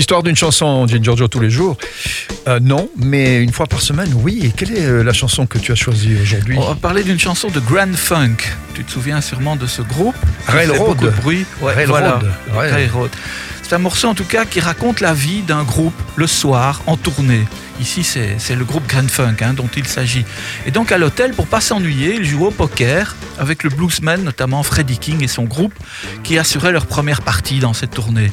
L'histoire d'une chanson, dit Giorgio tous les jours. Euh, non, mais une fois par semaine, oui. Et quelle est euh, la chanson que tu as choisie aujourd'hui? On va parler d'une chanson de Grand Funk. Tu te souviens sûrement de ce groupe? Railroad. Beaucoup de bruit. Railroad. Voilà. Ouais. Railroad. C'est un morceau en tout cas qui raconte la vie d'un groupe le soir en tournée. Ici, c'est le groupe Grand Funk hein, dont il s'agit. Et donc à l'hôtel, pour pas s'ennuyer, ils jouent au poker avec le bluesman, notamment Freddie King et son groupe, qui assuraient leur première partie dans cette tournée.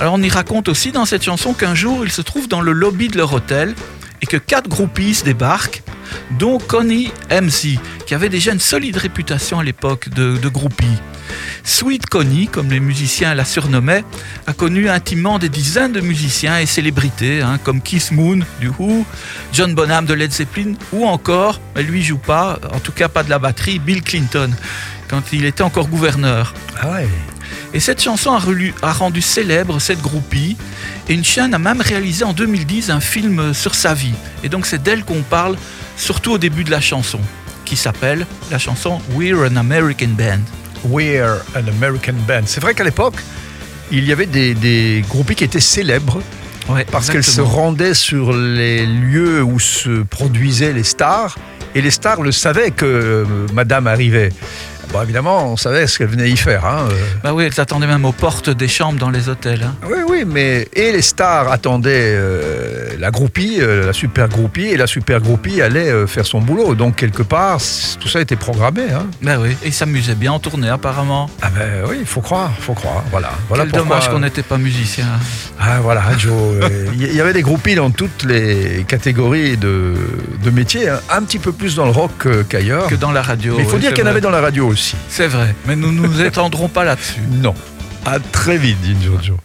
Alors on y raconte aussi dans cette chanson qu'un jour, ils se trouvent dans le lobby de leur hôtel et que quatre groupies débarquent, dont Connie MC, qui avait déjà une solide réputation à l'époque de, groupie. Sweet Connie, comme les musiciens la surnommaient, a connu intimement des dizaines de musiciens et célébrités, hein, comme Keith Moon du Who, John Bonham de Led Zeppelin, ou encore, mais lui joue pas, en tout cas pas de la batterie, Bill Clinton, quand il était encore gouverneur. Ah ouais. Et cette chanson a, rendu célèbre cette groupie, et une chaîne a même réalisé en 2010 un film sur sa vie. Et donc c'est d'elle qu'on parle, surtout au début de la chanson, qui s'appelle la chanson We're an American Band. We're an American Band. C'est vrai qu'à l'époque, il y avait des, des groupies qui étaient célèbres Ouais, parce qu'elles se rendaient sur les lieux où se produisaient les stars et les stars le savaient que euh, Madame arrivait. Bon, évidemment, on savait ce qu'elle venait y faire. hein, euh. Bah oui, elles attendaient même aux portes des chambres dans les hôtels. hein. Oui, oui, mais et les stars attendaient euh, la groupie, euh, la super groupie, et la super groupie allait euh, faire son boulot. Donc quelque part, tout ça était programmé. Hein. Bah oui, et ils s'amusaient bien en tournée apparemment. Ah ben oui, il faut croire, faut croire. Voilà, voilà Quel pourquoi- dommage qu'on n'était pas musicien. Ah voilà, Joe. Il y avait des groupies dans toutes les catégories de, de métiers, hein. un petit peu plus dans le rock qu'ailleurs. Que dans la radio. Mais il faut oui, dire qu'il y en avait dans la radio aussi. C'est vrai, mais nous nous étendrons pas là-dessus. Non. À très vite, dit Giorgio.